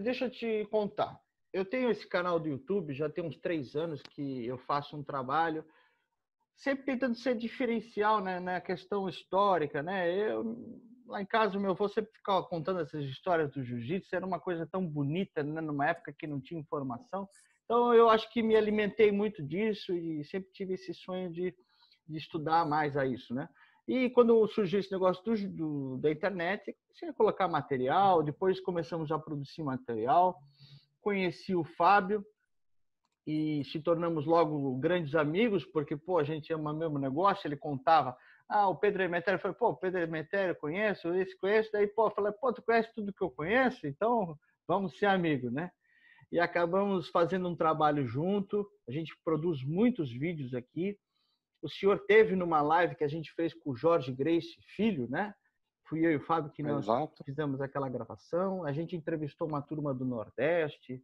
deixa eu te contar. Eu tenho esse canal do YouTube, já tem uns três anos que eu faço um trabalho, sempre tentando ser diferencial né, na questão histórica. Né? Eu, lá em casa, meu avô sempre ficava contando essas histórias do jiu-jitsu, era uma coisa tão bonita, né, numa época que não tinha informação. Então, eu acho que me alimentei muito disso e sempre tive esse sonho de, de estudar mais a isso, né? E quando surgiu esse negócio do, do, da internet, comecei a colocar material, depois começamos a produzir material. Conheci o Fábio e se tornamos logo grandes amigos, porque pô, a gente ama mesmo negócio. Ele contava, ah, o Pedro Emetério. Falei, pô, o Pedro Emetério conheço, esse conheço. Daí, pô, eu falei, pô, tu conhece tudo que eu conheço? Então vamos ser amigos, né? E acabamos fazendo um trabalho junto. A gente produz muitos vídeos aqui o senhor teve numa live que a gente fez com o Jorge Grace, filho, né? Fui eu e o Fábio que nós Exato. fizemos aquela gravação. A gente entrevistou uma turma do Nordeste,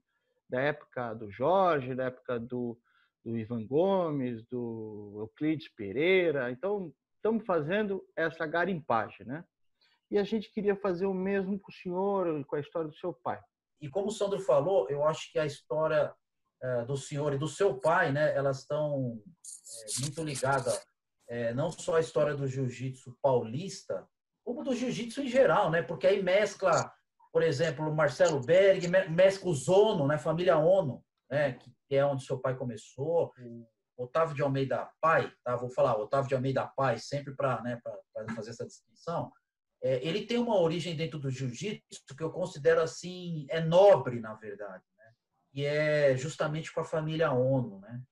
da época do Jorge, da época do, do Ivan Gomes, do Euclides Pereira. Então, estamos fazendo essa garimpagem, né? E a gente queria fazer o mesmo com o senhor, com a história do seu pai. E como o Sandro falou, eu acho que a história do senhor e do seu pai, né, elas estão é, muito ligadas é, não só à história do jiu-jitsu paulista, como do jiu-jitsu em geral, né? Porque aí mescla, por exemplo, Marcelo Berg, mescla o Zono, né? Família Ono, né? Que é onde seu pai começou. O Otávio de Almeida Pai, tá? Vou falar, Otávio de Almeida Pai, sempre para né, fazer essa distinção. É, ele tem uma origem dentro do jiu-jitsu que eu considero assim, é nobre, na verdade que é justamente com a família ONU. Né?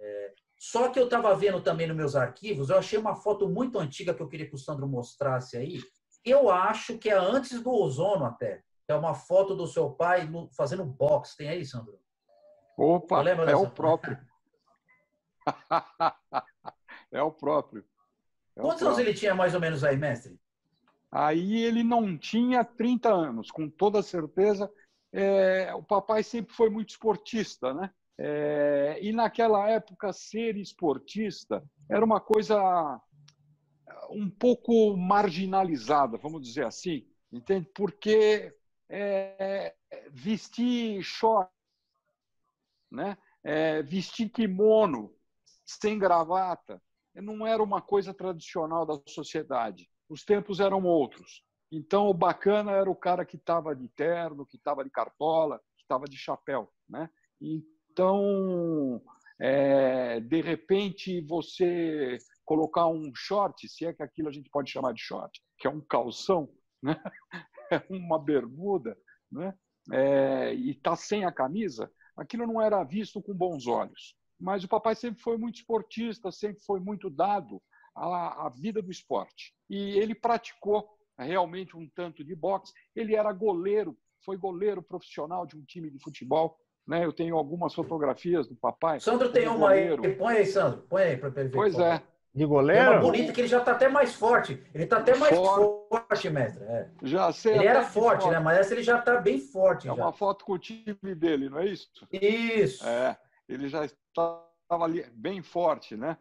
É, só que eu estava vendo também nos meus arquivos, eu achei uma foto muito antiga que eu queria que o Sandro mostrasse aí. Eu acho que é antes do ozono até. É uma foto do seu pai fazendo boxe. Tem aí, Sandro? Opa, é o próprio. é o próprio. É Quantos anos ele tinha mais ou menos aí, mestre? Aí ele não tinha 30 anos, com toda certeza é, o papai sempre foi muito esportista, né? É, e naquela época ser esportista era uma coisa um pouco marginalizada, vamos dizer assim, entende? Porque é, vestir short, né? É, vestir kimono sem gravata não era uma coisa tradicional da sociedade. Os tempos eram outros. Então, o bacana era o cara que estava de terno, que estava de cartola, que estava de chapéu. Né? Então, é, de repente, você colocar um short, se é que aquilo a gente pode chamar de short, que é um calção, né? é uma bermuda, né? É, e está sem a camisa, aquilo não era visto com bons olhos. Mas o papai sempre foi muito esportista, sempre foi muito dado à, à vida do esporte. E ele praticou realmente um tanto de boxe. Ele era goleiro, foi goleiro profissional de um time de futebol. Né? Eu tenho algumas fotografias do papai. Sandro tem uma goleiro. aí. Põe aí, Sandro. Põe aí para ele ver. Pois é. De goleiro? É uma bonita que ele já está até mais forte. Ele está até mais forte, forte mestre. É. Já sei. Ele era forte, forte, né? Mas essa ele já está bem forte. É já. uma foto com o time dele, não é isso? Isso. É. Ele já estava ali bem forte, né?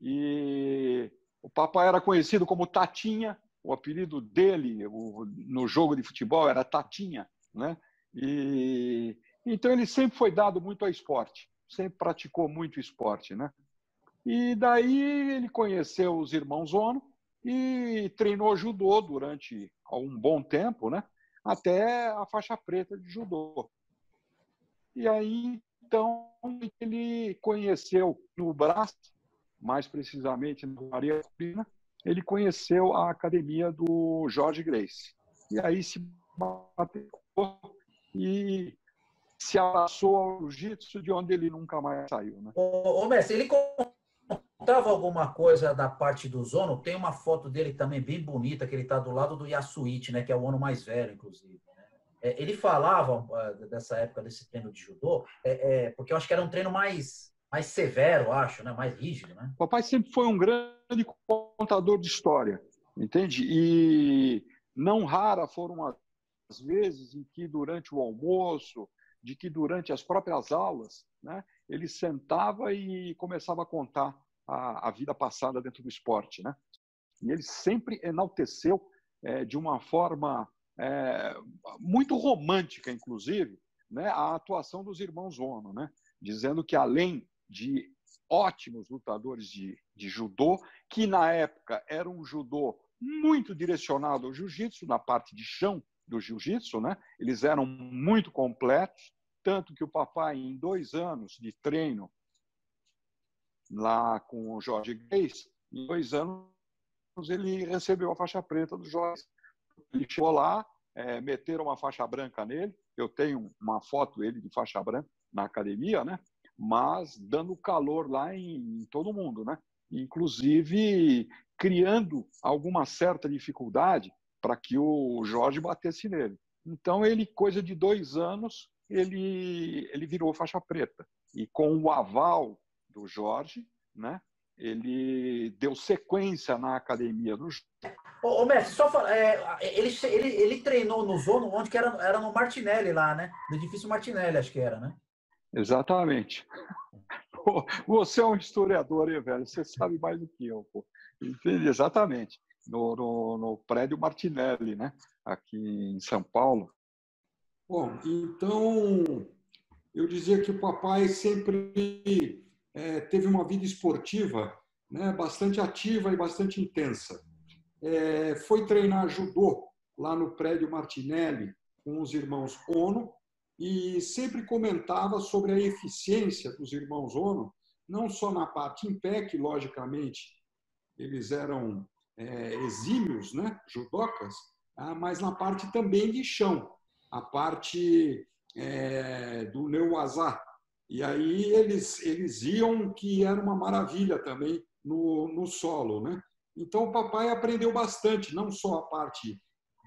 E o papai era conhecido como Tatinha, o apelido dele o, no jogo de futebol era Tatinha, né? E então ele sempre foi dado muito ao esporte, sempre praticou muito esporte, né? E daí ele conheceu os irmãos Ono e treinou judô durante um bom tempo, né? Até a faixa preta de judô. E aí então ele conheceu no braço, mais precisamente na Maria Pina, ele conheceu a academia do Jorge Grace. E aí se bateu e se abraçou ao jiu-jitsu, de onde ele nunca mais saiu. Né? Ô, ô Mestre, ele contava alguma coisa da parte do Zono? Tem uma foto dele também bem bonita, que ele está do lado do Yasuichi, né, que é o ano mais velho, inclusive. Né? É, ele falava uh, dessa época, desse treino de judô, é, é, porque eu acho que era um treino mais mais severo, acho, né? mais rígido. Né? Papai sempre foi um grande contador de história, entende? E não rara foram as vezes em que, durante o almoço, de que durante as próprias aulas, né, ele sentava e começava a contar a, a vida passada dentro do esporte. Né? E ele sempre enalteceu é, de uma forma é, muito romântica, inclusive, né, a atuação dos irmãos Ono, né, dizendo que além de ótimos lutadores de, de judô, que na época era um judô muito direcionado ao jiu-jitsu, na parte de chão do jiu-jitsu, né? eles eram muito completos, tanto que o papai, em dois anos de treino lá com o Jorge Grace, em dois anos ele recebeu a faixa preta do Jorge. Ele chegou lá, é, meteram uma faixa branca nele, eu tenho uma foto dele de faixa branca na academia, né? Mas dando calor lá em, em todo mundo, né? inclusive criando alguma certa dificuldade para que o Jorge batesse nele. Então ele, coisa de dois anos, ele ele virou faixa preta e com o aval do Jorge, né? Ele deu sequência na academia do Ô, ô só fala, é, ele, ele, ele treinou no Zono, onde que era, era no Martinelli lá, né? No edifício Martinelli, acho que era, né? Exatamente. Você é um historiador, hein, velho? Você sabe mais do que eu, pô. Entendi, exatamente. No, no, no, prédio Martinelli, né? Aqui em São Paulo. Bom, então eu dizia que o papai sempre é, teve uma vida esportiva né, bastante ativa e bastante intensa. É, foi treinar judô lá no prédio Martinelli com os irmãos Ono, e sempre comentava sobre a eficiência dos irmãos Ono, não só na parte em pé, que logicamente eles eram é, exímios, né, judocas, ah, mas na parte também de chão, a parte é, do neuazá. E aí eles, eles iam que era uma maravilha também no, no solo. Né? Então o papai aprendeu bastante, não só a parte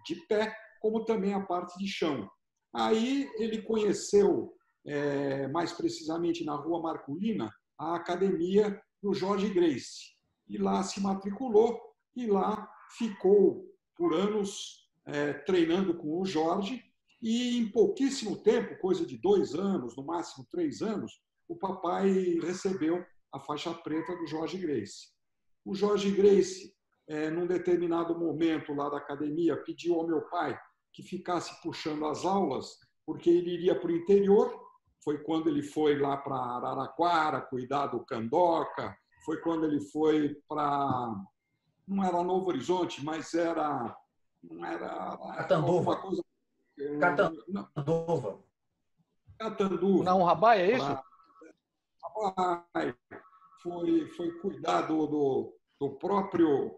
de pé, como também a parte de chão. Aí ele conheceu, é, mais precisamente na Rua Marculina, a academia do Jorge Grace. E lá se matriculou e lá ficou por anos é, treinando com o Jorge. E em pouquíssimo tempo, coisa de dois anos, no máximo três anos, o papai recebeu a faixa preta do Jorge Grace. O Jorge Grace, é, num determinado momento lá da academia, pediu ao meu pai que ficasse puxando as aulas, porque ele iria para o interior. Foi quando ele foi lá para Araraquara cuidar do Candoca, foi quando ele foi para. Não era Novo Horizonte, mas era. Não era. Catanduva. Coisa, Catanduva. Catanduva. Não, Rabai é isso? Rabai. Foi, foi cuidar do, do, do próprio.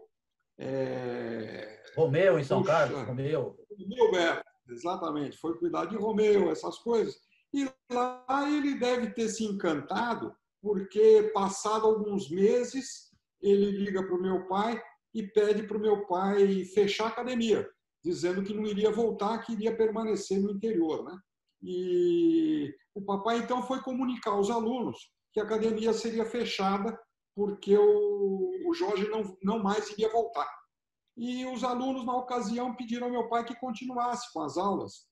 É... Romeu em São Puxa, Carlos, Romeu. Gilberto, exatamente, foi cuidar de Romeu, essas coisas. E lá ele deve ter se encantado, porque passado alguns meses, ele liga para o meu pai e pede para o meu pai fechar a academia, dizendo que não iria voltar, que iria permanecer no interior. Né? E o papai então foi comunicar aos alunos que a academia seria fechada porque o, Jorge não, não mais iria voltar. E os alunos, na ocasião, pediram ao meu pai que continuasse com as aulas,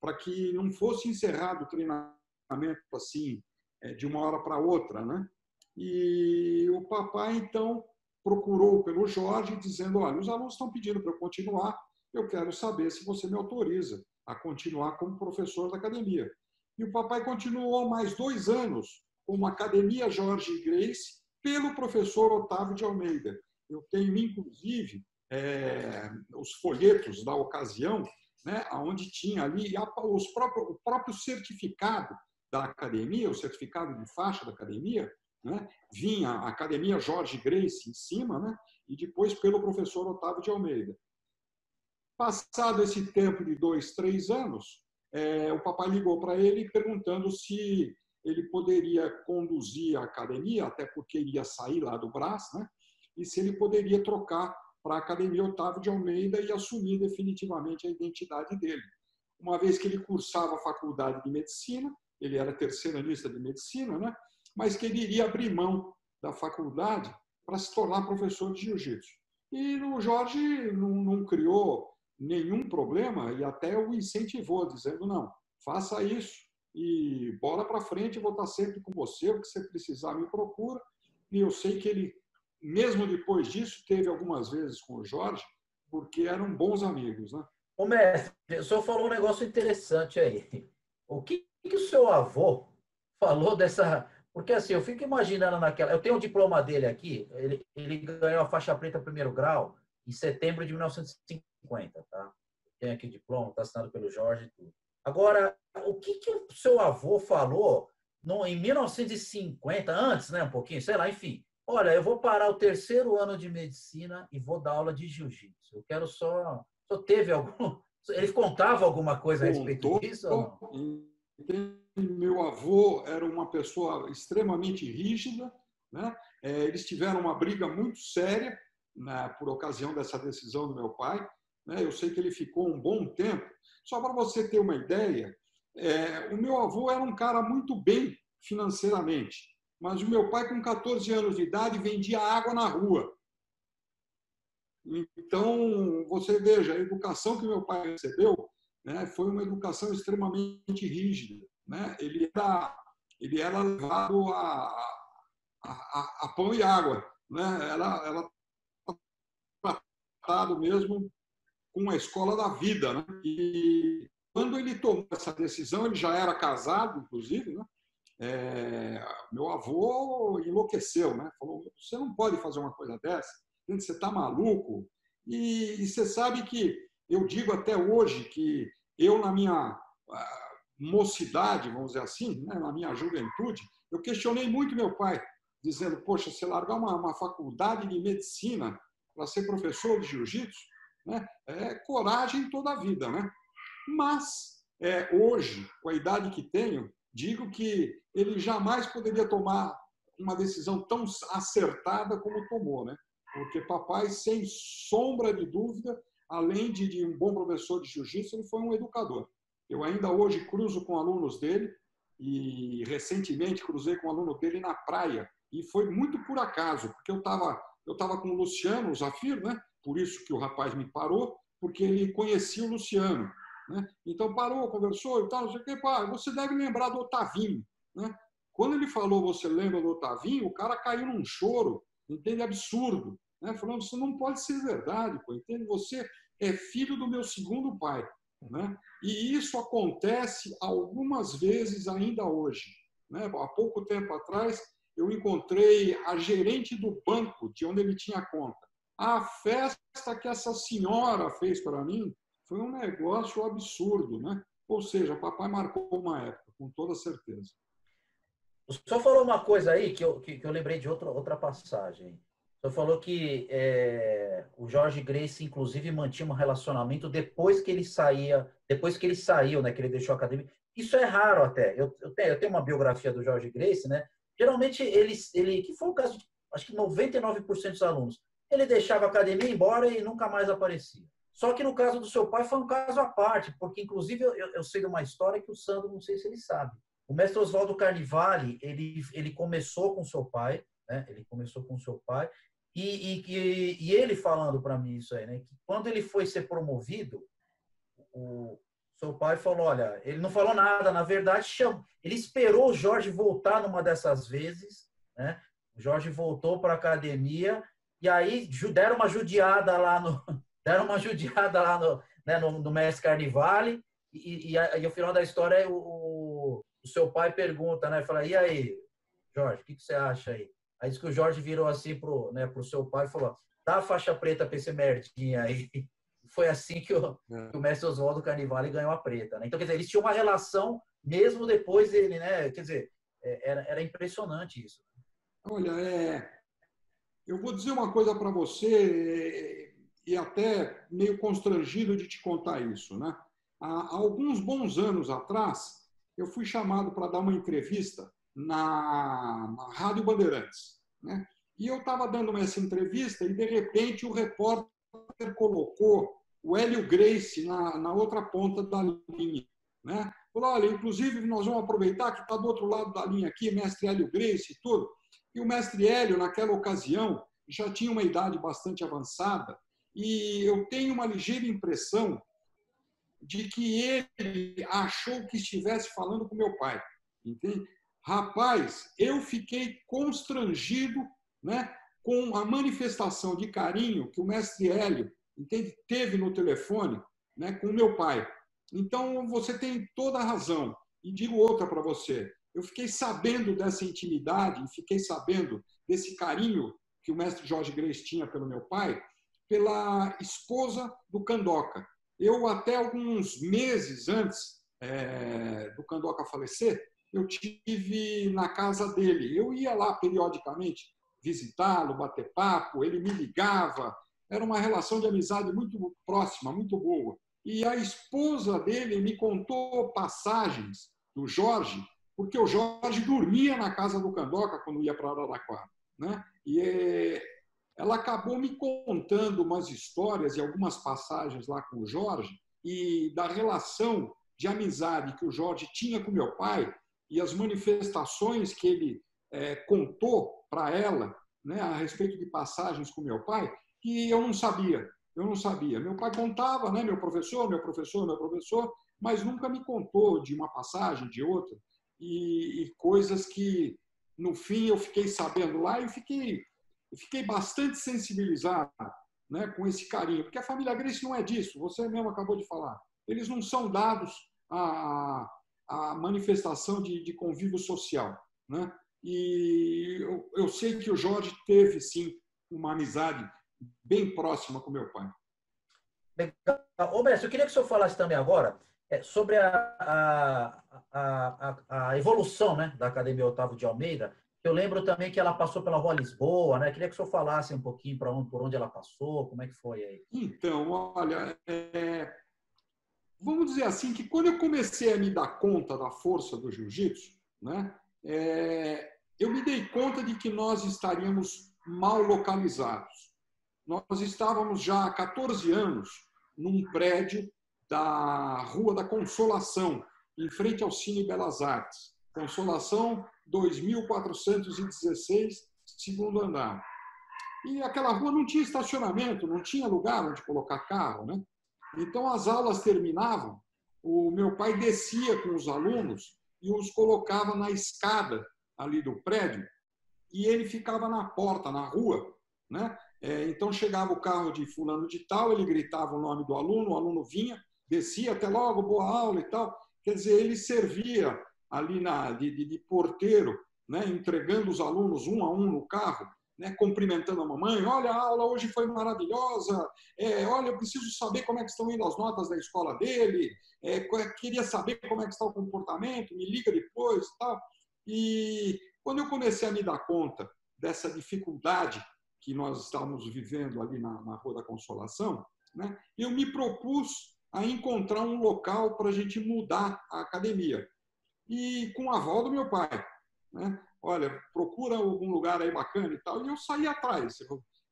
para que não fosse encerrado o treinamento assim, é, de uma hora para outra. Né? E o papai, então, procurou pelo Jorge, dizendo: Olha, os alunos estão pedindo para eu continuar, eu quero saber se você me autoriza a continuar como professor da academia. E o papai continuou mais dois anos como Academia Jorge Grace, pelo professor Otávio de Almeida. Eu tenho, inclusive, é, os folhetos da ocasião, né, onde tinha ali os próprios, o próprio certificado da academia, o certificado de faixa da academia, né, vinha a Academia Jorge Grace em cima, né, e depois pelo professor Otávio de Almeida. Passado esse tempo de dois, três anos, é, o papai ligou para ele perguntando se ele poderia conduzir a academia, até porque iria sair lá do Brás, né, e se ele poderia trocar para a Academia Otávio de Almeida e assumir definitivamente a identidade dele. Uma vez que ele cursava a faculdade de medicina, ele era terceiranista de medicina, né? mas que ele iria abrir mão da faculdade para se tornar professor de jiu-jitsu. E o Jorge não, não criou nenhum problema e até o incentivou, dizendo: não, faça isso e bola para frente, vou estar sempre com você, o que você precisar me procura. E eu sei que ele mesmo depois disso, teve algumas vezes com o Jorge, porque eram bons amigos. Né? Ô, mestre, o senhor falou um negócio interessante aí. O que, que o seu avô falou dessa. Porque assim, eu fico imaginando naquela. Eu tenho o diploma dele aqui, ele, ele ganhou a faixa preta primeiro grau em setembro de 1950, tá? Tem aqui o diploma, está assinado pelo Jorge e tudo. Agora, o que, que o seu avô falou no, em 1950, antes, né, um pouquinho, sei lá, enfim. Olha, eu vou parar o terceiro ano de medicina e vou dar aula de jiu-jitsu. Eu quero só. Só teve algum. Ele contava alguma coisa a respeito Contou, disso? Meu avô era uma pessoa extremamente rígida, né? É, eles tiveram uma briga muito séria né, por ocasião dessa decisão do meu pai. Né? Eu sei que ele ficou um bom tempo. Só para você ter uma ideia, é, o meu avô era um cara muito bem financeiramente, mas o meu pai, com 14 anos de idade, vendia água na rua. Então, você veja, a educação que meu pai recebeu né, foi uma educação extremamente rígida. Né? Ele, era, ele era levado a, a, a, a pão e água. Né? Ela, ela tratado mesmo com a escola da vida. Né? E quando ele tomou essa decisão, ele já era casado, inclusive, né? É, meu avô enlouqueceu, né? Falou: você não pode fazer uma coisa dessa, você está maluco. E, e, você sabe que eu digo até hoje que eu, na minha ah, mocidade, vamos dizer assim, né? na minha juventude, eu questionei muito meu pai, dizendo: Poxa, você largar uma, uma faculdade de medicina para ser professor de jiu-jitsu, né? é coragem toda a vida, né? Mas, é, hoje, com a idade que tenho, digo que ele jamais poderia tomar uma decisão tão acertada como tomou, né? Porque papai, sem sombra de dúvida, além de, de um bom professor de jiu-jitsu, ele foi um educador. Eu ainda hoje cruzo com alunos dele e recentemente cruzei com um aluno dele na praia e foi muito por acaso, porque eu estava eu tava com o Luciano, o Zafir, né? Por isso que o rapaz me parou, porque ele conhecia o Luciano. Né? Então parou, conversou e tal, não sei o que, pá, você deve lembrar do Otavinho. Né? Quando ele falou, você lembra do Otavinho, o cara caiu num choro, entende? Absurdo. Né? Falando, isso não pode ser verdade, pô, entende? Você é filho do meu segundo pai. Né? E isso acontece algumas vezes ainda hoje. Né? Há pouco tempo atrás, eu encontrei a gerente do banco de onde ele tinha conta. A festa que essa senhora fez para mim foi um negócio absurdo, né? Ou seja, papai marcou uma época, com toda certeza. O senhor falou uma coisa aí que eu, que, que eu lembrei de outra, outra passagem. O senhor falou que é, o Jorge Grace, inclusive, mantinha um relacionamento depois que ele saía, depois que ele saiu, né? Que ele deixou a academia. Isso é raro até. Eu, eu, tenho, eu tenho uma biografia do Jorge Grace, né? Geralmente ele, ele que foi o caso de acho que 99% dos alunos, ele deixava a academia embora e nunca mais aparecia. Só que no caso do seu pai foi um caso à parte, porque inclusive eu, eu sei de uma história que o Sandro não sei se ele sabe. O mestre Oswaldo Carnivale, ele, ele começou com seu pai, né? Ele começou com seu pai e, e, e ele falando para mim isso aí, né? Que quando ele foi ser promovido, o seu pai falou, olha, ele não falou nada, na verdade, ele esperou o Jorge voltar numa dessas vezes, né? O Jorge voltou para a academia e aí deram uma judiada lá no, deram uma judiada lá no, né, no, no Mestre Carnivale, e, e, e, o final da história o, o seu pai pergunta, né? Fala, e aí, Jorge, o que, que, você acha aí? Aí diz que o Jorge virou assim pro, né, pro seu pai e falou, dá a faixa preta para esse merdinha aí. Foi assim que o, é. que o mestre Oswaldo Carnivale ganhou a preta. Né? Então, quer dizer, eles tinham uma relação mesmo depois dele, né? Quer dizer, é, era, era impressionante isso. Olha, é, eu vou dizer uma coisa para você e até meio constrangido de te contar isso. Né? Há alguns bons anos atrás, eu fui chamado para dar uma entrevista na, na Rádio Bandeirantes. Né? E eu estava dando essa entrevista e, de repente, o repórter colocou o Hélio Grace na, na outra ponta da linha. Né? Falou, olha, inclusive nós vamos aproveitar que está do outro lado da linha aqui, mestre Hélio Grace e tudo. E o mestre Hélio, naquela ocasião, já tinha uma idade bastante avançada e eu tenho uma ligeira impressão de que ele achou que estivesse falando com meu pai. Entende? Rapaz, eu fiquei constrangido né, com a manifestação de carinho que o mestre Hélio entende, teve no telefone né, com meu pai. Então, você tem toda a razão. E digo outra para você. Eu fiquei sabendo dessa intimidade, fiquei sabendo desse carinho que o mestre Jorge Grace tinha pelo meu pai, pela esposa do Candoca. Eu, até alguns meses antes é, do Candoca falecer, eu tive na casa dele. Eu ia lá periodicamente visitá-lo, bater papo, ele me ligava. Era uma relação de amizade muito próxima, muito boa. E a esposa dele me contou passagens do Jorge, porque o Jorge dormia na casa do Candoca quando ia para Araraquara. Né? E ela acabou me contando umas histórias e algumas passagens lá com o Jorge e da relação de amizade que o Jorge tinha com meu pai e as manifestações que ele é, contou para ela né, a respeito de passagens com meu pai que eu não sabia. Eu não sabia. Meu pai contava, né, meu professor, meu professor, meu professor, mas nunca me contou de uma passagem, de outra, e, e coisas que, no fim, eu fiquei sabendo lá e fiquei, fiquei bastante sensibilizado né, com esse carinho, porque a família Grace não é disso, você mesmo acabou de falar. Eles não são dados a, a manifestação de, de convívio social. Né? E eu, eu sei que o Jorge teve, sim, uma amizade bem próxima com meu pai. Legal. Ô, eu queria que o senhor falasse também agora é, sobre a, a, a, a, evolução né, da Academia Otávio de Almeida. Eu lembro também que ela passou pela Rua Lisboa, né? Queria que o senhor falasse um pouquinho para onde, por onde ela passou, como é que foi aí. Então, olha, é, vamos dizer assim que quando eu comecei a me dar conta da força do jiu-jitsu, né, é, eu me dei conta de que nós estaríamos mal localizados. Nós estávamos já há 14 anos num prédio da Rua da Consolação, em frente ao Cine Belas Artes. Consolação 2416, segundo andar. E aquela rua não tinha estacionamento, não tinha lugar onde colocar carro, né? Então as aulas terminavam, o meu pai descia com os alunos e os colocava na escada ali do prédio e ele ficava na porta, na rua, né? É, então chegava o carro de fulano de tal, ele gritava o nome do aluno, o aluno vinha, descia até logo, boa aula e tal. Quer dizer, ele servia ali na, de, de, de porteiro, né, entregando os alunos um a um no carro, né, cumprimentando a mamãe. Olha, a aula hoje foi maravilhosa. É, olha, eu preciso saber como é que estão indo as notas da escola dele. É, queria saber como é que está o comportamento. Me liga depois, tal. E quando eu comecei a me dar conta dessa dificuldade que nós estávamos vivendo ali na, na Rua da Consolação, né, eu me propus a encontrar um local para a gente mudar a academia. E com a avó do meu pai. Né? Olha, procura algum lugar aí bacana e tal. E eu saí atrás.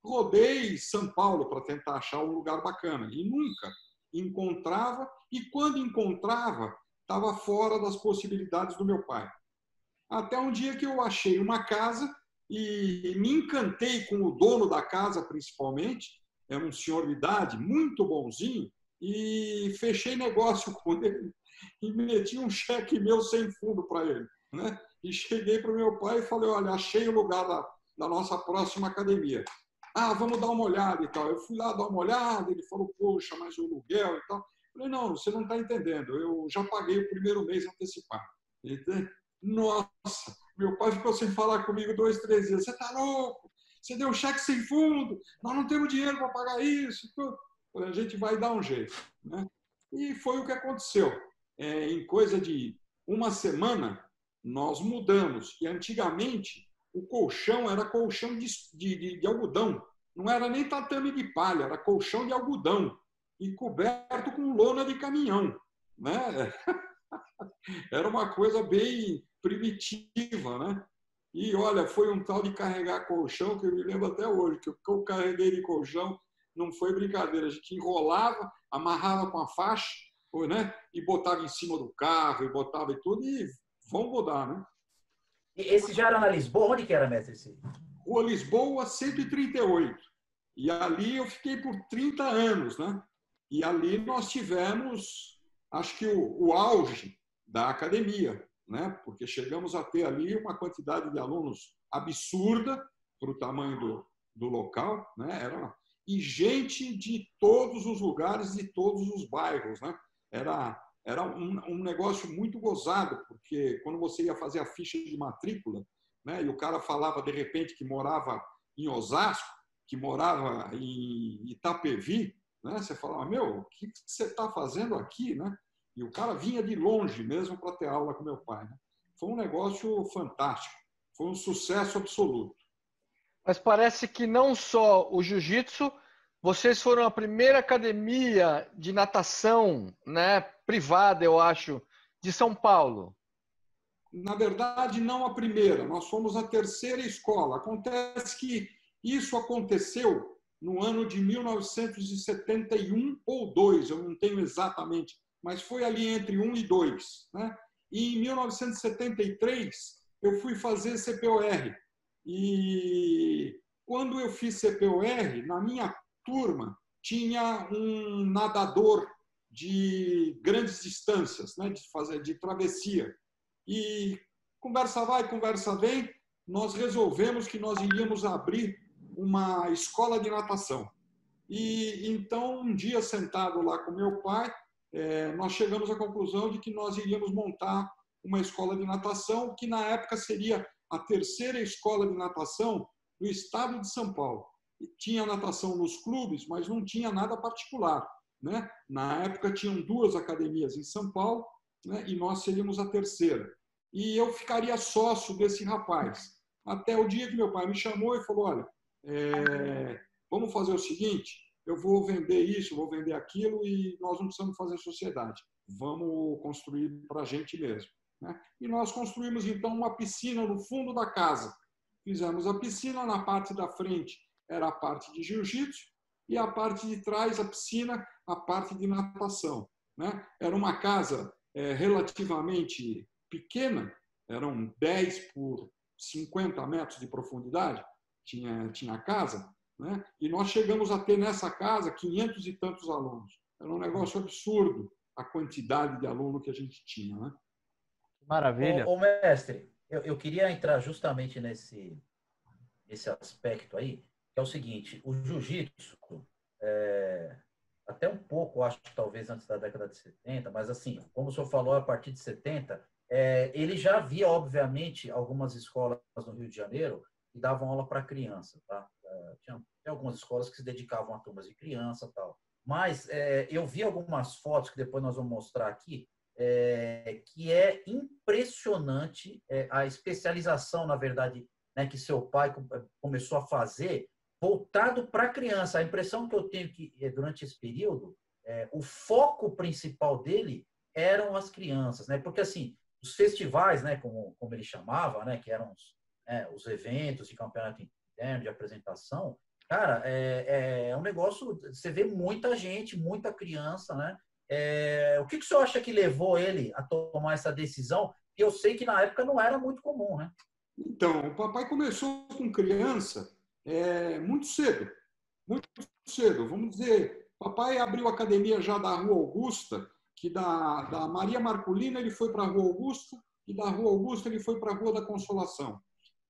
rodei São Paulo para tentar achar um lugar bacana. E nunca encontrava. E quando encontrava, estava fora das possibilidades do meu pai. Até um dia que eu achei uma casa e me encantei com o dono da casa, principalmente. Era um senhor de idade, muito bonzinho, e fechei negócio com ele e meti um cheque meu sem fundo para ele. Né? E cheguei para o meu pai e falei: Olha, achei o lugar da, da nossa próxima academia. Ah, vamos dar uma olhada e tal. Eu fui lá dar uma olhada, ele falou: Poxa, mas o aluguel e tal. Eu falei: Não, você não está entendendo. Eu já paguei o primeiro mês antecipado. Ele, Nossa, meu pai ficou sem falar comigo dois, três dias. Você está louco? Você deu um cheque sem fundo? Nós não temos dinheiro para pagar isso. Tudo a gente vai dar um jeito. Né? E foi o que aconteceu. É, em coisa de uma semana, nós mudamos. E antigamente, o colchão era colchão de, de, de algodão. Não era nem tatame de palha, era colchão de algodão. E coberto com lona de caminhão. Né? Era uma coisa bem primitiva, né? E olha, foi um tal de carregar colchão que eu me lembro até hoje, que eu carreguei de colchão não foi brincadeira. A gente enrolava, amarrava com a faixa, né? E botava em cima do carro, e botava e tudo, e vamos mudar, né? Esse já era na Lisboa? Onde que era, mestre? Esse? Rua Lisboa, 138. E ali eu fiquei por 30 anos, né? E ali nós tivemos, acho que o, o auge da academia, né? Porque chegamos a ter ali uma quantidade de alunos absurda para o tamanho do, do local, né? Era e gente de todos os lugares, de todos os bairros. Né? Era, era um, um negócio muito gozado, porque quando você ia fazer a ficha de matrícula, né, e o cara falava de repente que morava em Osasco, que morava em Itapevi, né, você falava, meu, o que você está fazendo aqui? Né? E o cara vinha de longe mesmo para ter aula com meu pai. Né? Foi um negócio fantástico, foi um sucesso absoluto. Mas parece que não só o jiu-jitsu, vocês foram a primeira academia de natação, né, privada, eu acho, de São Paulo. Na verdade, não a primeira, nós fomos a terceira escola. Acontece que isso aconteceu no ano de 1971 ou 2, eu não tenho exatamente, mas foi ali entre 1 e 2. Né? E em 1973 eu fui fazer CPOR, e quando eu fiz CPOR, na minha turma tinha um nadador de grandes distâncias, né, de fazer de travessia. E conversa vai, conversa vem, nós resolvemos que nós iríamos abrir uma escola de natação. E então, um dia sentado lá com meu pai, é, nós chegamos à conclusão de que nós iríamos montar uma escola de natação, que na época seria a terceira escola de natação do estado de São Paulo. Tinha natação nos clubes, mas não tinha nada particular. Né? Na época tinham duas academias em São Paulo né? e nós seríamos a terceira. E eu ficaria sócio desse rapaz. Até o dia que meu pai me chamou e falou: olha, é, vamos fazer o seguinte, eu vou vender isso, vou vender aquilo e nós não precisamos fazer sociedade. Vamos construir para a gente mesmo. Né? E nós construímos então uma piscina no fundo da casa. Fizemos a piscina, na parte da frente era a parte de jiu-jitsu e a parte de trás, a piscina, a parte de natação. Né? Era uma casa é, relativamente pequena, eram 10 por 50 metros de profundidade, tinha, tinha a casa, né? e nós chegamos a ter nessa casa 500 e tantos alunos. Era um negócio absurdo a quantidade de aluno que a gente tinha. Né? Maravilha. Ô, ô mestre, eu, eu, queria entrar justamente nesse, nesse aspecto aí, que é o seguinte: o jiu-jitsu, é, até um pouco, acho que talvez antes da década de 70, mas assim, como o senhor falou, a partir de 70, é, ele já havia, obviamente, algumas escolas no Rio de Janeiro que davam aula para criança, tá? É, tinha, algumas escolas que se dedicavam a turmas de criança tal. Mas é, eu vi algumas fotos que depois nós vamos mostrar aqui, é, que é impressionante é, a especialização, na verdade, né, que seu pai começou a fazer, voltado para a criança. A impressão que eu tenho que é, durante esse período, é, o foco principal dele eram as crianças, né? Porque assim, os festivais, né, como, como ele chamava, né, que eram os, né, os eventos de campeonato interno, de apresentação, cara, é, é um negócio. Você vê muita gente, muita criança, né? É, o que, que o senhor acha que levou ele a tomar essa decisão? E eu sei que na época não era muito comum, né? Então, o papai começou com criança é, muito cedo. Muito cedo. Vamos dizer, papai abriu a academia já da Rua Augusta, que da, da Maria Marculina ele foi para a Rua Augusta, e da Rua Augusta ele foi para a Rua da Consolação.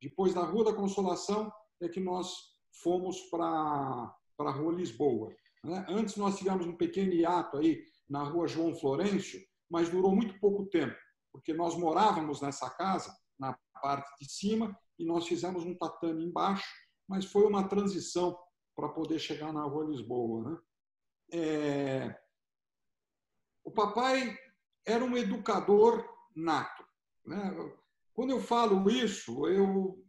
Depois da Rua da Consolação é que nós fomos para a Rua Lisboa. Né? Antes nós tivemos um pequeno hiato aí na rua João Florencio, mas durou muito pouco tempo, porque nós morávamos nessa casa, na parte de cima, e nós fizemos um tatame embaixo, mas foi uma transição para poder chegar na rua Lisboa. Né? É... O papai era um educador nato. Né? Quando eu falo isso, eu,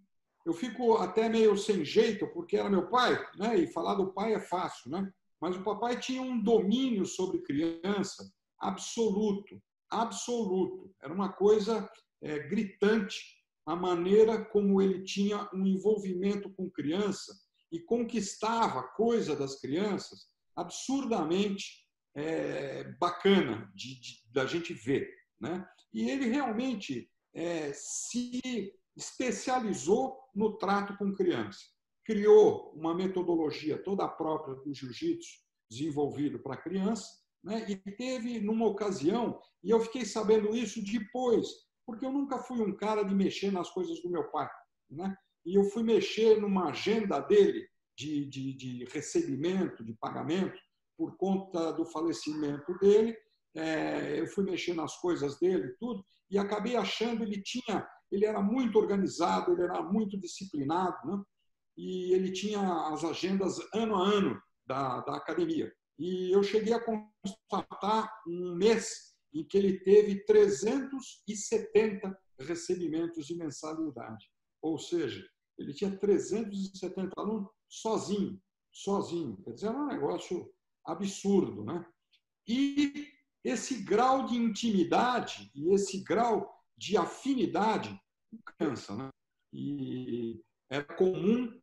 eu fico até meio sem jeito, porque era meu pai, né? e falar do pai é fácil. Né? Mas o papai tinha um domínio sobre criança absoluto, absoluto. Era uma coisa é, gritante a maneira como ele tinha um envolvimento com criança e conquistava coisa das crianças absurdamente é, bacana de, de, da gente ver. Né? E ele realmente é, se especializou no trato com criança criou uma metodologia toda própria do jiu-jitsu, desenvolvido para criança, né? e teve numa ocasião, e eu fiquei sabendo isso depois, porque eu nunca fui um cara de mexer nas coisas do meu pai. Né? E eu fui mexer numa agenda dele de, de, de recebimento, de pagamento, por conta do falecimento dele. É, eu fui mexer nas coisas dele tudo, e acabei achando ele tinha, ele era muito organizado, ele era muito disciplinado, né? e ele tinha as agendas ano a ano da, da academia. E eu cheguei a constatar um mês em que ele teve 370 recebimentos de mensalidade. Ou seja, ele tinha 370 alunos sozinho, sozinho. Quer dizer, era um negócio absurdo. Né? E esse grau de intimidade e esse grau de afinidade cansa. Né? E é comum,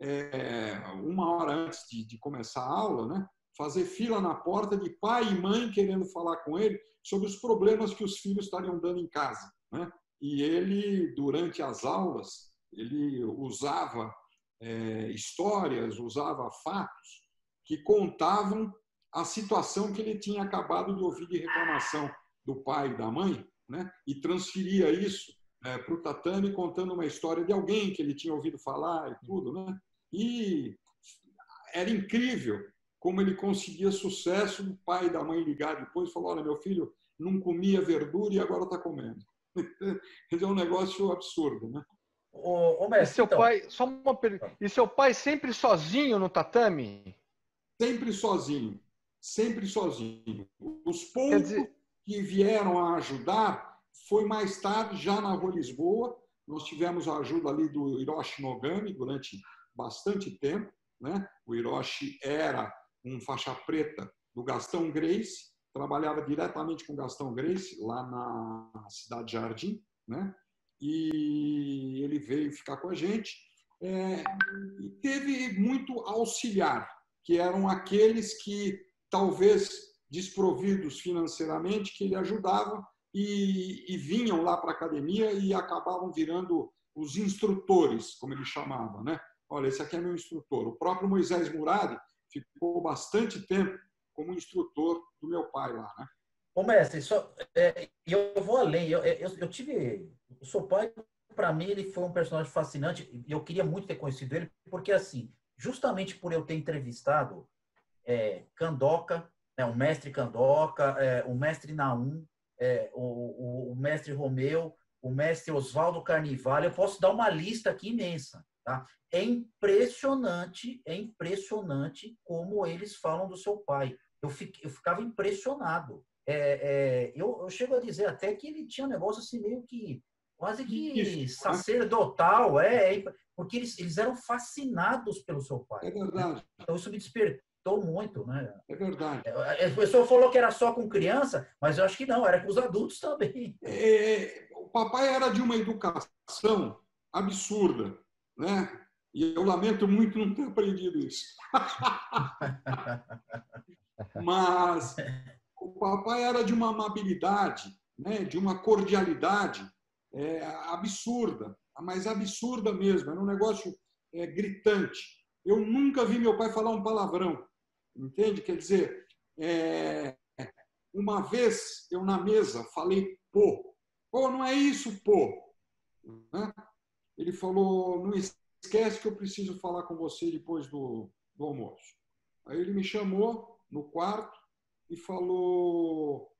é, uma hora antes de, de começar a aula, né, fazer fila na porta de pai e mãe querendo falar com ele sobre os problemas que os filhos estariam dando em casa. Né? E ele, durante as aulas, ele usava é, histórias, usava fatos que contavam a situação que ele tinha acabado de ouvir de reclamação do pai e da mãe, né? e transferia isso é, para o tatame contando uma história de alguém que ele tinha ouvido falar e tudo. Né? E era incrível como ele conseguia sucesso, o pai e da mãe ligar depois e falar, olha, meu filho não comia verdura e agora está comendo. é um negócio absurdo, né? Ô, ô, mestre, e seu então... pai, só uma pergunta. E seu pai sempre sozinho no tatame? Sempre sozinho, sempre sozinho. Os poucos dizer... que vieram a ajudar foi mais tarde, já na Rua Lisboa. Nós tivemos a ajuda ali do Hiroshi Nogami durante bastante tempo. Né? O Hiroshi era um faixa preta do Gastão Grace, trabalhava diretamente com Gastão Grace lá na cidade Jardim, né? E ele veio ficar com a gente é, e teve muito auxiliar, que eram aqueles que talvez desprovidos financeiramente, que ele ajudava e, e vinham lá para a academia e acabavam virando os instrutores, como ele chamava, né? Olha, esse aqui é meu instrutor. O próprio Moisés Murad ficou bastante tempo como instrutor do meu pai lá, né? Ô, mestre, só, é, eu vou além. Eu, eu, eu tive. O seu pai, para mim, ele foi um personagem fascinante eu queria muito ter conhecido ele, porque, assim, justamente por eu ter entrevistado é, Candoca, né, o mestre Candoca, é, o mestre Naum, é, o, o, o, mestre Romeu, o mestre Oswaldo Carnivale, eu posso dar uma lista aqui imensa. Tá? É impressionante, é impressionante como eles falam do seu pai. Eu, eu ficava impressionado. É, é, eu, eu, chego a dizer até que ele tinha um negócio assim meio que quase que Isso. sacerdotal, é, é, porque eles, eles eram fascinados pelo seu pai. É verdade. Então isso me despertou muito, né? É verdade. É, a pessoa falou que era só com criança, mas eu acho que não, era com os adultos também. É, o papai era de uma educação absurda né? E eu lamento muito não ter aprendido isso. Mas o papai era de uma amabilidade, né? de uma cordialidade é, absurda, mas absurda mesmo. Era um negócio é, gritante. Eu nunca vi meu pai falar um palavrão, entende? Quer dizer, é, uma vez eu na mesa falei pô. Pô, não é isso, pô. Né? ele falou: não esquece que eu preciso falar com você depois do, do almoço. Aí ele me chamou no quarto e falou: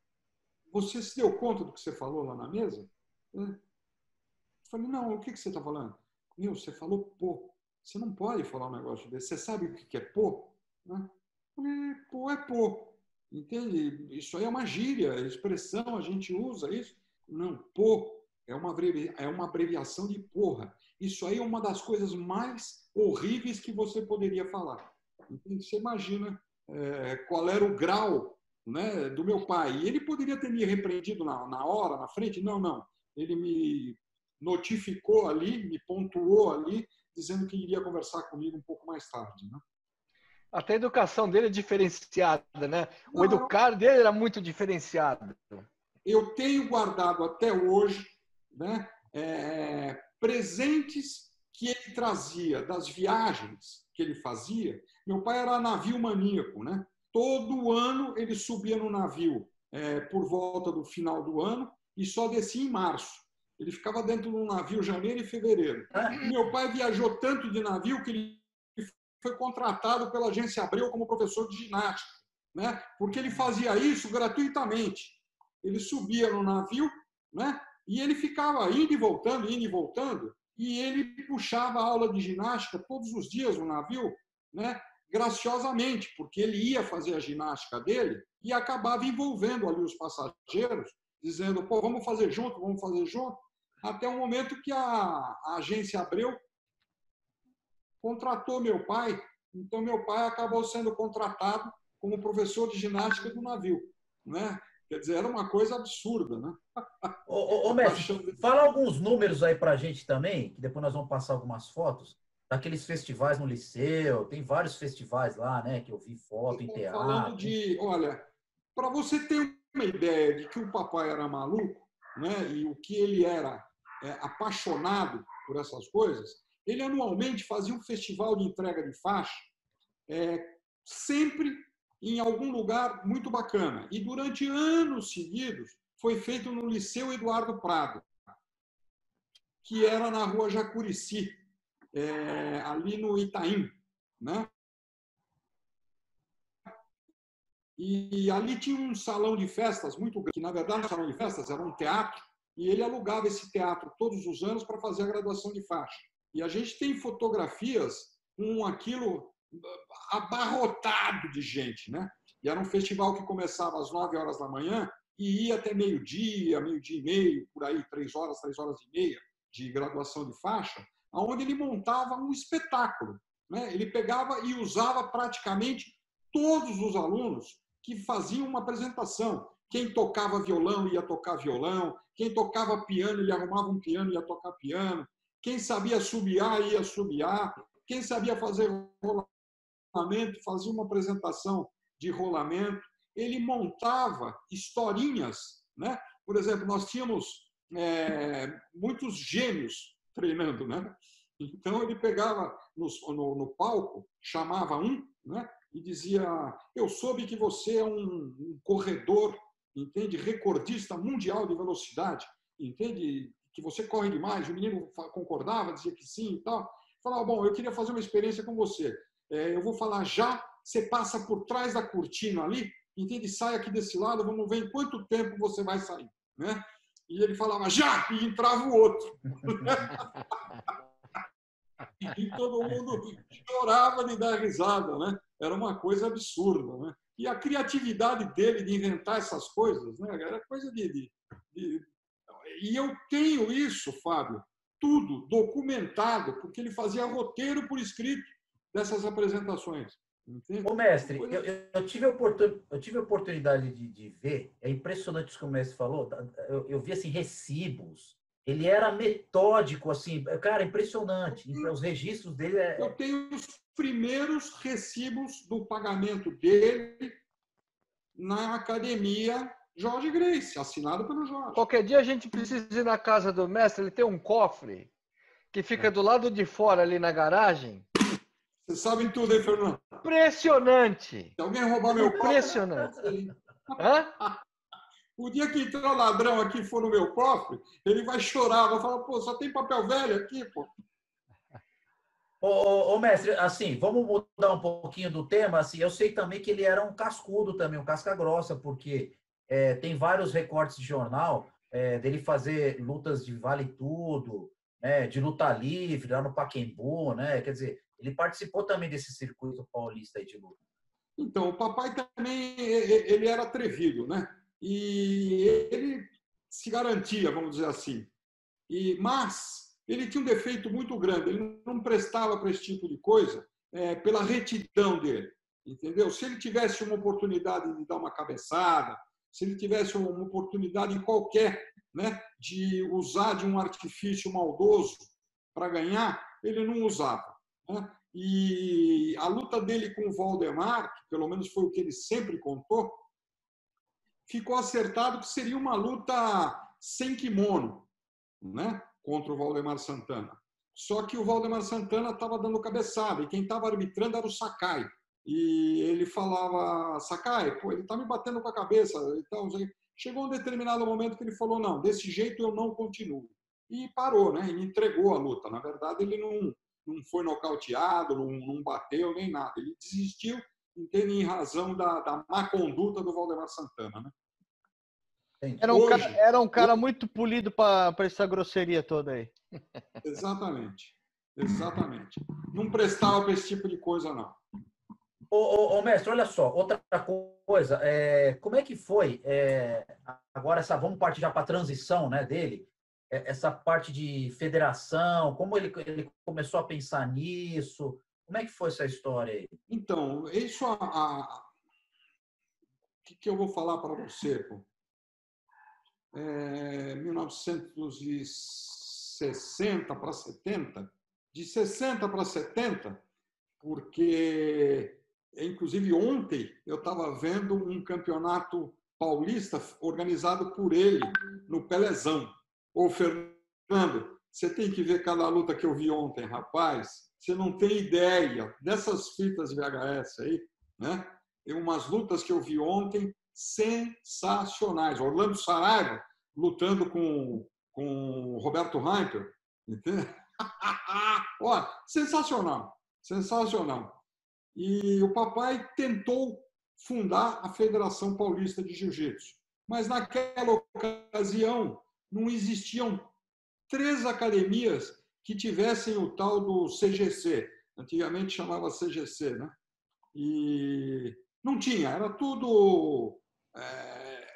Você se deu conta do que você falou lá na mesa? Eu falei: Não, o que, você está falando? Meu, você falou pô. Você não pode falar um negócio desse. Você sabe o que é pô? Eu falei: Pô é pô. Entende? Isso aí é uma gíria, é expressão, a gente usa isso. Não, pô é uma, é uma abreviação de porra. Isso aí é uma das coisas mais horríveis que você poderia falar. Então, você imagina é, qual era o grau né, do meu pai. E ele poderia ter me repreendido na, na hora, na frente. Não, não. Ele me notificou ali, me pontuou ali, dizendo que iria conversar comigo um pouco mais tarde. Né? Até a educação dele é diferenciada, né? O não, educar dele era muito diferenciado. Eu tenho guardado até hoje né, é, presentes que ele trazia das viagens que ele fazia. Meu pai era navio maníaco, né? Todo ano ele subia no navio é, por volta do final do ano e só descia em março. Ele ficava dentro do navio janeiro e fevereiro. E meu pai viajou tanto de navio que ele foi contratado pela agência Abreu como professor de ginástica, né? porque ele fazia isso gratuitamente. Ele subia no navio né? e ele ficava indo e voltando, indo e voltando, e ele puxava a aula de ginástica todos os dias no navio, né? graciosamente, porque ele ia fazer a ginástica dele e acabava envolvendo ali os passageiros, dizendo, pô, vamos fazer junto, vamos fazer junto, até o momento que a, a agência Abreu contratou meu pai, então meu pai acabou sendo contratado como professor de ginástica do navio, né? Quer dizer, era uma coisa absurda, né? Ô, ô, ô mestre, fala alguns números aí para a gente também, que depois nós vamos passar algumas fotos, daqueles festivais no Liceu, tem vários festivais lá, né, que eu vi foto em teatro. Falando de, olha, para você ter uma ideia de que o papai era maluco, né, e o que ele era é, apaixonado por essas coisas, ele anualmente fazia um festival de entrega de faixa, é, sempre em algum lugar muito bacana. E durante anos seguidos foi feito no Liceu Eduardo Prado, que era na rua Jacurici, é, ali no Itaim. Né? E ali tinha um salão de festas muito grande, que na verdade o salão de festas era um teatro, e ele alugava esse teatro todos os anos para fazer a graduação de faixa. E a gente tem fotografias com aquilo abarrotado de gente, né? E era um festival que começava às 9 horas da manhã e ia até meio-dia, meio-dia e meio, por aí, três horas, três horas e meia de graduação de faixa, onde ele montava um espetáculo. Né? Ele pegava e usava praticamente todos os alunos que faziam uma apresentação. Quem tocava violão ia tocar violão, quem tocava piano, ele arrumava um piano e ia tocar piano, quem sabia subiar, ia subiar. Quem sabia fazer rolamento, fazia uma apresentação de rolamento. Ele montava historinhas. Né? Por exemplo, nós tínhamos é, muitos gêmeos treinando. Né? Então, ele pegava no, no, no palco, chamava um né? e dizia: Eu soube que você é um, um corredor, entende? Recordista mundial de velocidade, entende? que você corre demais, o menino concordava, dizia que sim e tal. Falava, bom, eu queria fazer uma experiência com você. É, eu vou falar já, você passa por trás da cortina ali, entende? Sai aqui desse lado, vamos ver em quanto tempo você vai sair. Né? E ele falava, já! E entrava o outro. e todo mundo chorava de dar risada, né? Era uma coisa absurda, né? E a criatividade dele de inventar essas coisas, né? Era coisa de, de, de e eu tenho isso, Fábio, tudo documentado, porque ele fazia roteiro por escrito dessas apresentações. Entende? Ô, mestre, eu, eu, tive a eu tive a oportunidade de, de, ver, é impressionante isso que o mestre falou, eu, eu, vi assim, recibos, ele era metódico, assim, cara, impressionante, os registros dele... É... Eu tenho os primeiros recibos do pagamento dele na academia Jorge Grace, assinado pelo Jorge. Qualquer dia a gente precisa ir na casa do mestre, ele tem um cofre que fica é. do lado de fora ali na garagem. Vocês sabem tudo, hein, Fernando? Impressionante! Se alguém roubar meu cofre... Impressionante! Hã? O dia que entrar ladrão aqui for no meu cofre, ele vai chorar, vai falar, pô, só tem papel velho aqui, pô. Ô, ô, ô, mestre, assim, vamos mudar um pouquinho do tema. Assim, eu sei também que ele era um cascudo também, um casca grossa, porque é, tem vários recortes de jornal é, dele fazer lutas de vale tudo, né, de luta livre lá no Paquembu, né? Quer dizer, ele participou também desse circuito paulista de luta. Então, o papai também ele era atrevido, né? E ele se garantia, vamos dizer assim. E mas ele tinha um defeito muito grande. Ele não prestava para esse tipo de coisa é, pela retidão dele, entendeu? Se ele tivesse uma oportunidade de dar uma cabeçada, se ele tivesse uma oportunidade qualquer né, de usar de um artifício maldoso para ganhar, ele não usava. Né? E a luta dele com o Valdemar, que pelo menos foi o que ele sempre contou, ficou acertado que seria uma luta sem kimono né, contra o Valdemar Santana. Só que o Valdemar Santana estava dando cabeçada e quem estava arbitrando era o Sakai e ele falava, Sakai, pô, ele está me batendo com a cabeça. Então, chegou um determinado momento que ele falou, não, desse jeito eu não continuo. E parou, né? E entregou a luta. Na verdade, ele não, não foi nocauteado, não, não bateu nem nada. Ele desistiu entende em razão da, da má conduta do Valdemar Santana. Né? Era um, Hoje, cara, era um cara muito polido para essa grosseria toda aí. Exatamente. Exatamente. Não prestava para esse tipo de coisa, não. Ô, ô, ô, mestre, olha só, outra coisa, é, como é que foi, é, agora essa, vamos partir já para a transição né, dele, essa parte de federação, como ele, ele começou a pensar nisso, como é que foi essa história aí? Então, isso a, a... o que, que eu vou falar para você? Pô? É, 1960 para 70, de 60 para 70, porque, inclusive ontem, eu estava vendo um campeonato paulista organizado por ele no Pelezão. Ô, Fernando, você tem que ver cada luta que eu vi ontem, rapaz você não tem ideia dessas fitas VHS aí, né? Tem umas lutas que eu vi ontem sensacionais. Orlando Saraiva lutando com com Roberto Reiter, entende? Olha, sensacional, sensacional. E o papai tentou fundar a Federação Paulista de Jiu-Jitsu, mas naquela ocasião não existiam três academias que tivessem o tal do CGC. Antigamente chamava CGC, né? E não tinha, era tudo. É,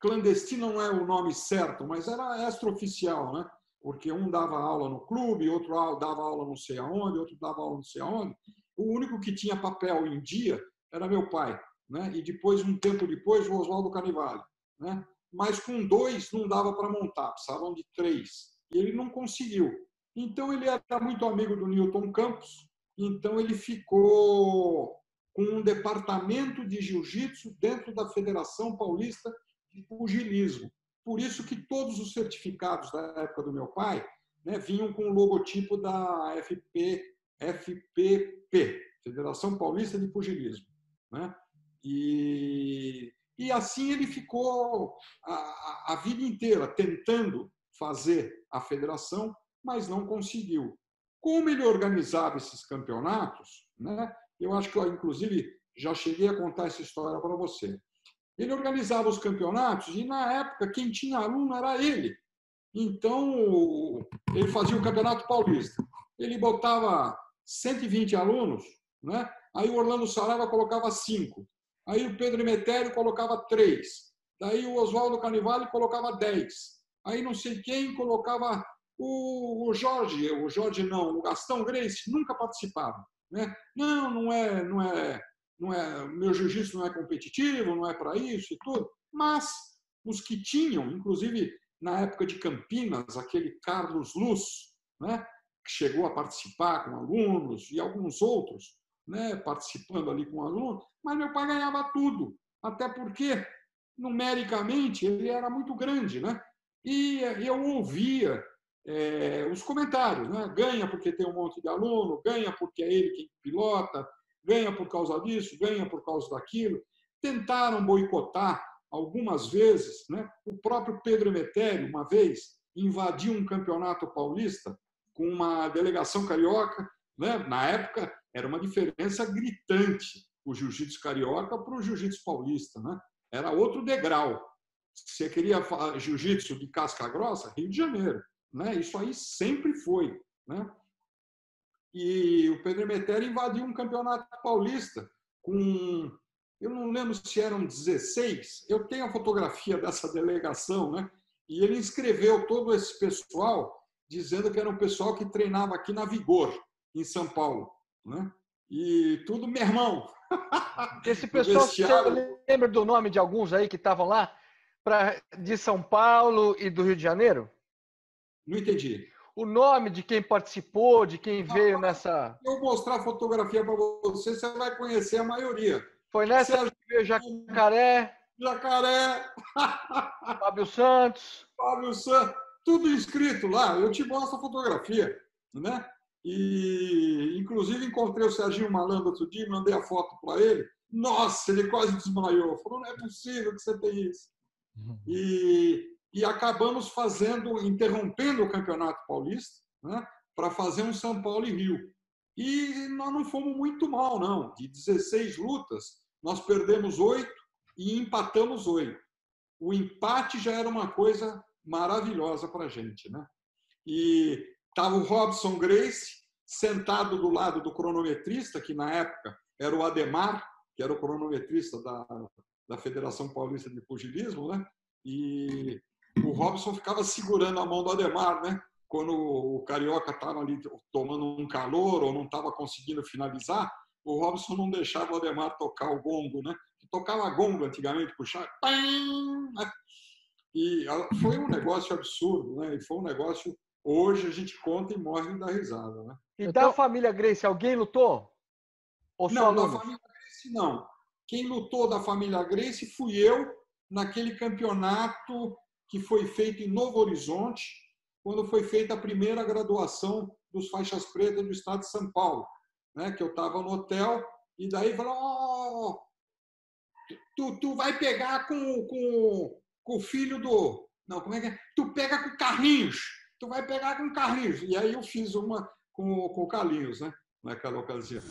clandestino não é o nome certo, mas era extraoficial, né? Porque um dava aula no clube, outro dava aula não sei aonde, outro dava aula não sei aonde. O único que tinha papel em dia era meu pai, né? E depois, um tempo depois, o Oswaldo Canivale, né? Mas com dois não dava para montar, precisavam de três e ele não conseguiu. Então, ele era muito amigo do Newton Campos, então ele ficou com um departamento de jiu-jitsu dentro da Federação Paulista de Pugilismo. Por isso que todos os certificados da época do meu pai né, vinham com o logotipo da FP, FPP, Federação Paulista de Pugilismo. Né? E, e assim ele ficou a, a vida inteira tentando fazer a federação, mas não conseguiu. Como ele organizava esses campeonatos, né, eu acho que, eu, inclusive, já cheguei a contar essa história para você. Ele organizava os campeonatos e, na época, quem tinha aluno era ele. Então, ele fazia o Campeonato Paulista. Ele botava 120 alunos, né? aí o Orlando Saraiva colocava cinco. Aí o Pedro Emetério colocava três. Daí o Oswaldo Canivale colocava dez aí não sei quem colocava o, Jorge, o Jorge não, o Gastão Grace nunca participava. Né? Não, não é, não é, não é, meu jiu-jitsu não é competitivo, não é para isso e tudo. Mas os que tinham, inclusive na época de Campinas, aquele Carlos Luz, né, que chegou a participar com alunos e alguns outros, né, participando ali com alunos, mas meu pai ganhava tudo, até porque numericamente ele era muito grande, né? E eu ouvia é, os comentários, né? ganha porque tem um monte de aluno, ganha porque é ele quem pilota, ganha por causa disso, ganha por causa daquilo. Tentaram boicotar algumas vezes, né? o próprio Pedro Emetério, uma vez, invadiu um campeonato paulista com uma delegação carioca. Né? Na época, era uma diferença gritante o jiu-jitsu carioca para o jiu-jitsu paulista. Né? Era outro degrau. Você queria jiu-jitsu de casca grossa? Rio de Janeiro. Né? Isso aí sempre foi. Né? E o Pedro Emetério invadiu um campeonato paulista com, eu não lembro se eram 16, eu tenho a fotografia dessa delegação, né? e ele inscreveu todo esse pessoal, dizendo que era um pessoal que treinava aqui na Vigor, em São Paulo. Né? E tudo meu irmão. Esse pessoal, lembra do nome de alguns aí que estavam lá? pra, de São Paulo e do Rio de Janeiro? Não entendi. O nome de quem participou, de quem veio nessa. Eu mostrar a fotografia para você, você vai conhecer a maioria. Foi nessa Sérgio... que veio Jacaré. Jacaré. Fábio Santos. Fábio Santos. Tudo inscrito lá. Eu te mostro a fotografia. Né? E, inclusive, encontrei o Serginho Malandro outro dia, mandei a foto para ele. Nossa, ele quase desmaiou. Falou: não é possível que você tenha isso. Uhum. E, e acabamos fazendo, interrompendo o Campeonato Paulista, né? para fazer um São Paulo e Rio. E nós não fomos muito mal, não. De 16 lutas, nós perdemos oito e empatamos oito. O empate já era uma coisa maravilhosa para a gente. Né? E estava o Robson Grace sentado do lado do cronometrista, que na época era o Ademar, que era o cronometrista da, da Federação Paulista de Pugilismo, né? E o Robson ficava segurando a mão do Ademar, né? Quando o Carioca estava ali tomando um calor ou não estava conseguindo finalizar, o Robson não deixava o Ademar tocar o gongo, né? Tocava gongo antigamente, puxava. Né? E foi um negócio absurdo, né? E foi um negócio. Hoje a gente conta e morre e dá risada, né? E então, da família Grace, alguém lutou? Ou não, da família Grace não. Quem lutou da família Grace fui eu naquele campeonato que foi feito em Novo Horizonte, quando foi feita a primeira graduação dos faixas pretas do estado de São Paulo, né? Que eu estava no hotel e daí falou, oh, tu, tu vai pegar com, com, com o filho do, não, como é que é? Tu pega com Carlinhos, tu vai pegar com Carlinhos. E aí eu fiz uma com, com o Carlinhos, né? Naquela ocasião.